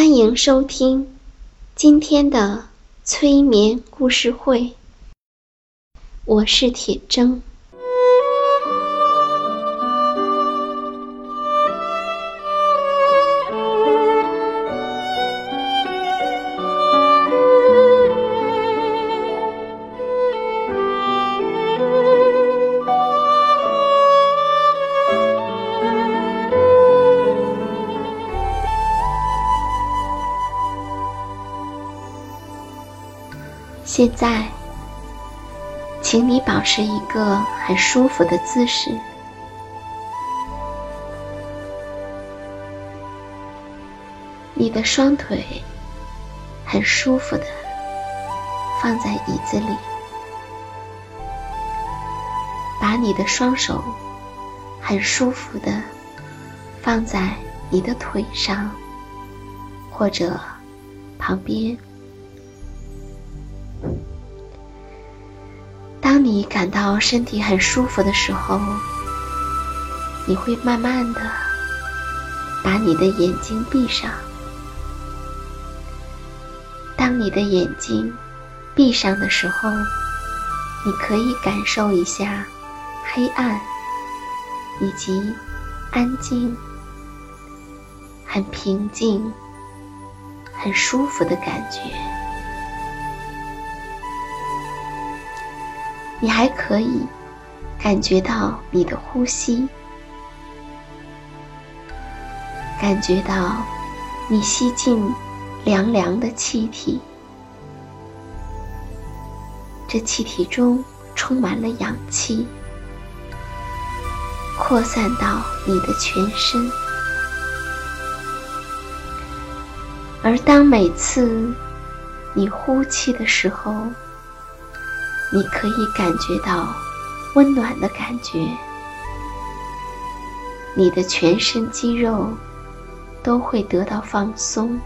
欢迎收听今天的催眠故事会，我是铁铮。现在，请你保持一个很舒服的姿势，你的双腿很舒服的放在椅子里，把你的双手很舒服的放在你的腿上或者旁边。当你感到身体很舒服的时候，你会慢慢的把你的眼睛闭上。当你的眼睛闭上的时候，你可以感受一下黑暗以及安静、很平静、很舒服的感觉。你还可以感觉到你的呼吸，感觉到你吸进凉凉的气体，这气体中充满了氧气，扩散到你的全身。而当每次你呼气的时候，你可以感觉到温暖的感觉，你的全身肌肉都会得到放松。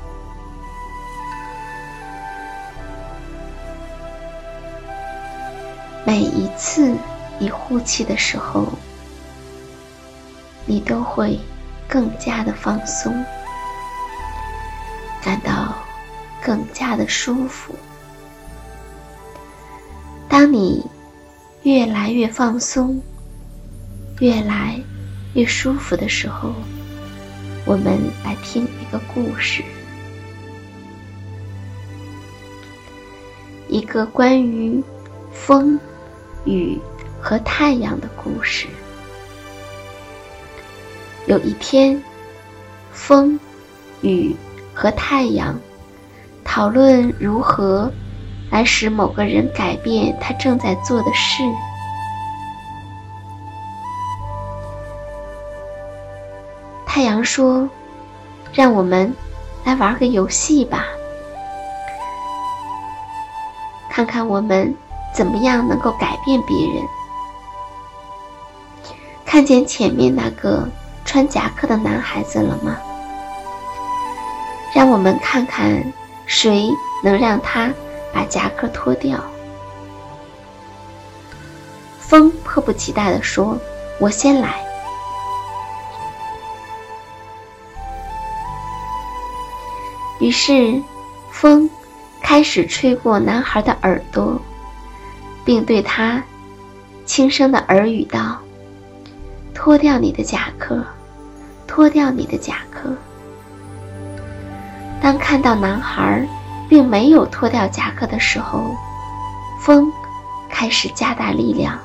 每一次你呼气的时候，你都会更加的放松，感到更加的舒服。当你越来越放松、越来越舒服的时候，我们来听一个故事，一个关于风、雨和太阳的故事。有一天，风、雨和太阳讨论如何。来使某个人改变他正在做的事。太阳说：“让我们来玩个游戏吧，看看我们怎么样能够改变别人。”看见前面那个穿夹克的男孩子了吗？让我们看看谁能让他。把夹克脱掉。风迫不及待地说：“我先来。”于是，风开始吹过男孩的耳朵，并对他轻声的耳语道：“脱掉你的夹克，脱掉你的夹克。”当看到男孩并没有脱掉夹克的时候，风开始加大力量，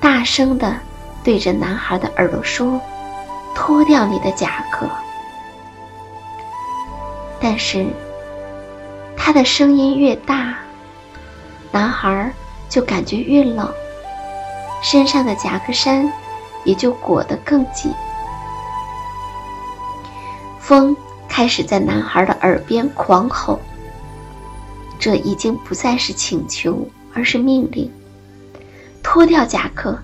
大声的对着男孩的耳朵说：“脱掉你的夹克。”但是，他的声音越大，男孩就感觉越冷，身上的夹克衫也就裹得更紧。风开始在男孩的耳边狂吼，这已经不再是请求，而是命令：脱掉夹克，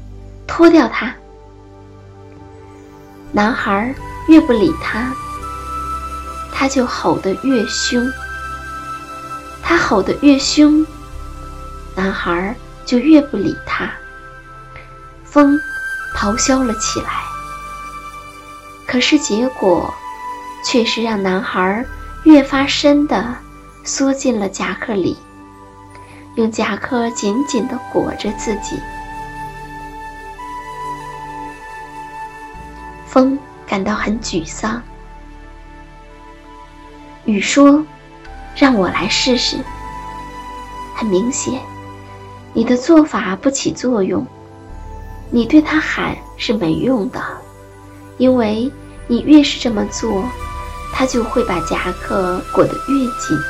脱掉它。男孩越不理他。他就吼得越凶，他吼得越凶，男孩就越不理他。风咆哮了起来，可是结果却是让男孩越发深地缩进了夹克里，用夹克紧紧地裹着自己。风感到很沮丧。雨说：“让我来试试。”很明显，你的做法不起作用。你对他喊是没用的，因为你越是这么做，他就会把夹克裹得越紧。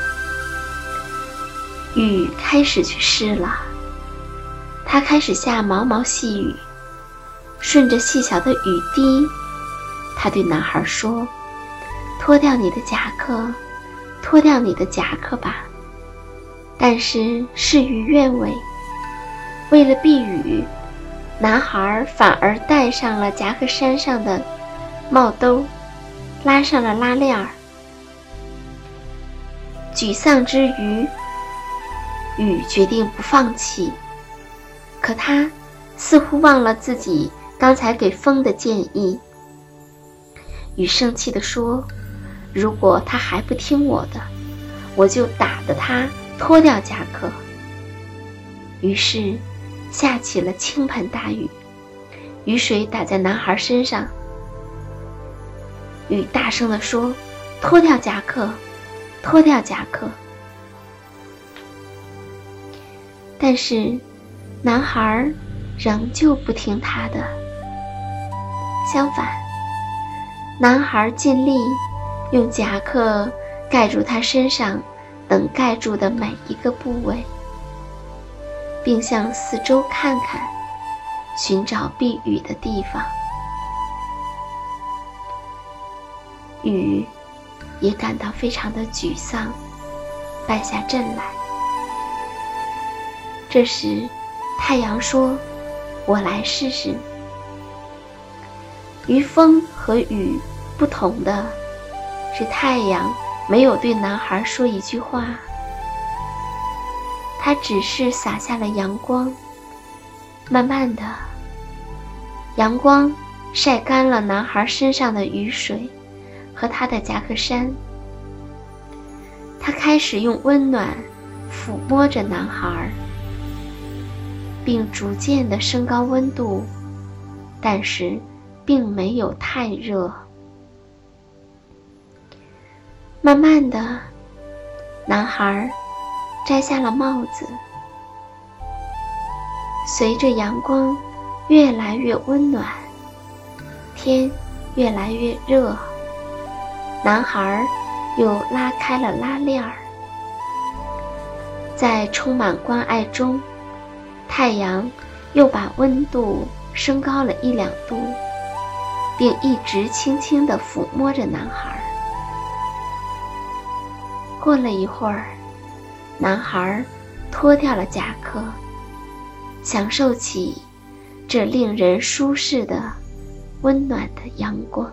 雨开始去湿了，它开始下毛毛细雨，顺着细小的雨滴，他对男孩说：“脱掉你的夹克。”脱掉你的夹克吧，但是事与愿违。为了避雨，男孩反而戴上了夹克衫上的帽兜，拉上了拉链儿。沮丧之余，雨决定不放弃，可他似乎忘了自己刚才给风的建议。雨生气地说。如果他还不听我的，我就打得他脱掉夹克。于是，下起了倾盆大雨，雨水打在男孩身上。雨大声地说：“脱掉夹克，脱掉夹克。”但是，男孩仍旧不听他的。相反，男孩尽力。用夹克盖住他身上能盖住的每一个部位，并向四周看看，寻找避雨的地方。雨也感到非常的沮丧，败下阵来。这时，太阳说：“我来试试。”于风和雨不同的。是太阳没有对男孩说一句话，他只是洒下了阳光。慢慢的，阳光晒干了男孩身上的雨水和他的夹克衫。他开始用温暖抚摸着男孩，并逐渐的升高温度，但是并没有太热。慢慢的，男孩摘下了帽子。随着阳光越来越温暖，天越来越热，男孩又拉开了拉链儿。在充满关爱中，太阳又把温度升高了一两度，并一直轻轻地抚摸着男孩。过了一会儿，男孩脱掉了夹克，享受起这令人舒适的、温暖的阳光。